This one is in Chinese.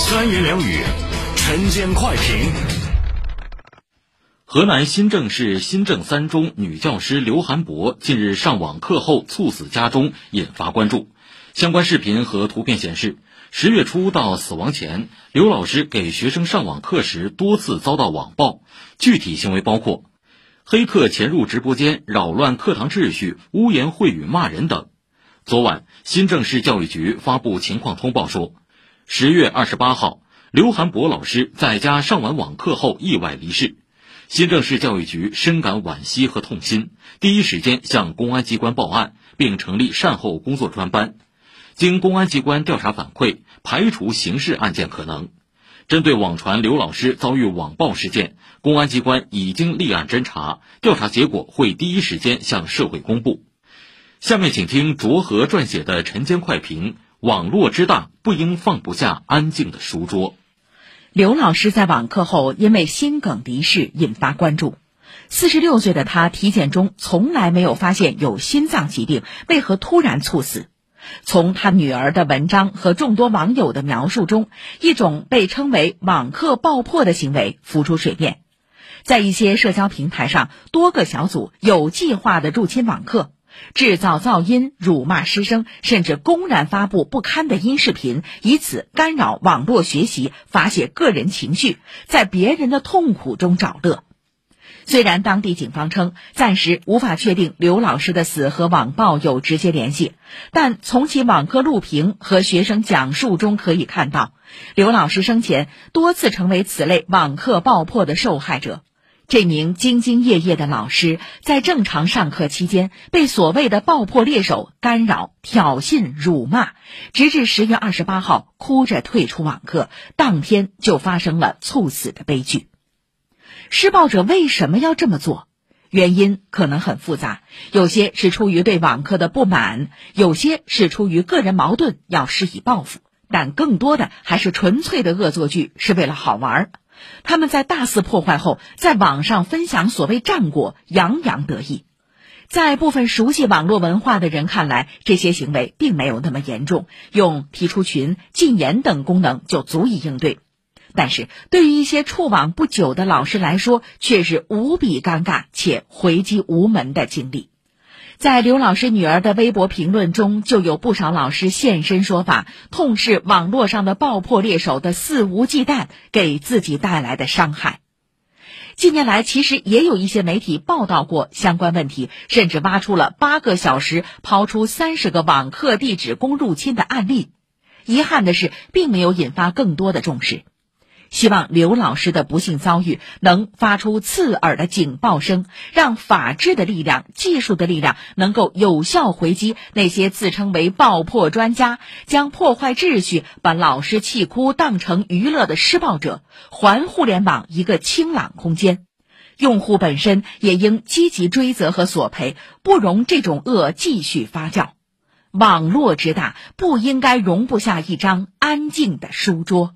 三言两语，晨间快评。河南新郑市新郑三中女教师刘涵博近日上网课后猝死家中，引发关注。相关视频和图片显示，十月初到死亡前，刘老师给学生上网课时多次遭到网暴，具体行为包括黑客潜入直播间扰乱课堂秩序、污言秽语骂人等。昨晚，新郑市教育局发布情况通报说，十月二十八号，刘涵博老师在家上完网课后意外离世。新郑市教育局深感惋惜和痛心，第一时间向公安机关报案，并成立善后工作专班。经公安机关调查反馈，排除刑事案件可能。针对网传刘老师遭遇网暴事件，公安机关已经立案侦查，调查结果会第一时间向社会公布。下面请听卓和撰写的晨间快评：网络之大，不应放不下安静的书桌。刘老师在网课后因为心梗离世，引发关注。四十六岁的他体检中从来没有发现有心脏疾病，为何突然猝死？从他女儿的文章和众多网友的描述中，一种被称为网课爆破的行为浮出水面。在一些社交平台上，多个小组有计划地入侵网课。制造噪音、辱骂师生，甚至公然发布不堪的音视频，以此干扰网络学习，发泄个人情绪，在别人的痛苦中找乐。虽然当地警方称暂时无法确定刘老师的死和网暴有直接联系，但从其网课录屏和学生讲述中可以看到，刘老师生前多次成为此类网课爆破的受害者。这名兢兢业业的老师在正常上课期间被所谓的爆破猎手干扰、挑衅、辱骂，直至十月二十八号哭着退出网课，当天就发生了猝死的悲剧。施暴者为什么要这么做？原因可能很复杂，有些是出于对网课的不满，有些是出于个人矛盾要施以报复，但更多的还是纯粹的恶作剧，是为了好玩儿。他们在大肆破坏后，在网上分享所谓战果，洋洋得意。在部分熟悉网络文化的人看来，这些行为并没有那么严重，用提出群、禁言等功能就足以应对。但是对于一些触网不久的老师来说，却是无比尴尬且回击无门的经历。在刘老师女儿的微博评论中，就有不少老师现身说法，痛斥网络上的爆破猎手的肆无忌惮给自己带来的伤害。近年来，其实也有一些媒体报道过相关问题，甚至挖出了八个小时抛出三十个网课地址供入侵的案例。遗憾的是，并没有引发更多的重视。希望刘老师的不幸遭遇能发出刺耳的警报声，让法治的力量、技术的力量能够有效回击那些自称为爆破专家、将破坏秩序、把老师气哭当成娱乐的施暴者，还互联网一个清朗空间。用户本身也应积极追责和索赔，不容这种恶继续发酵。网络之大，不应该容不下一张安静的书桌。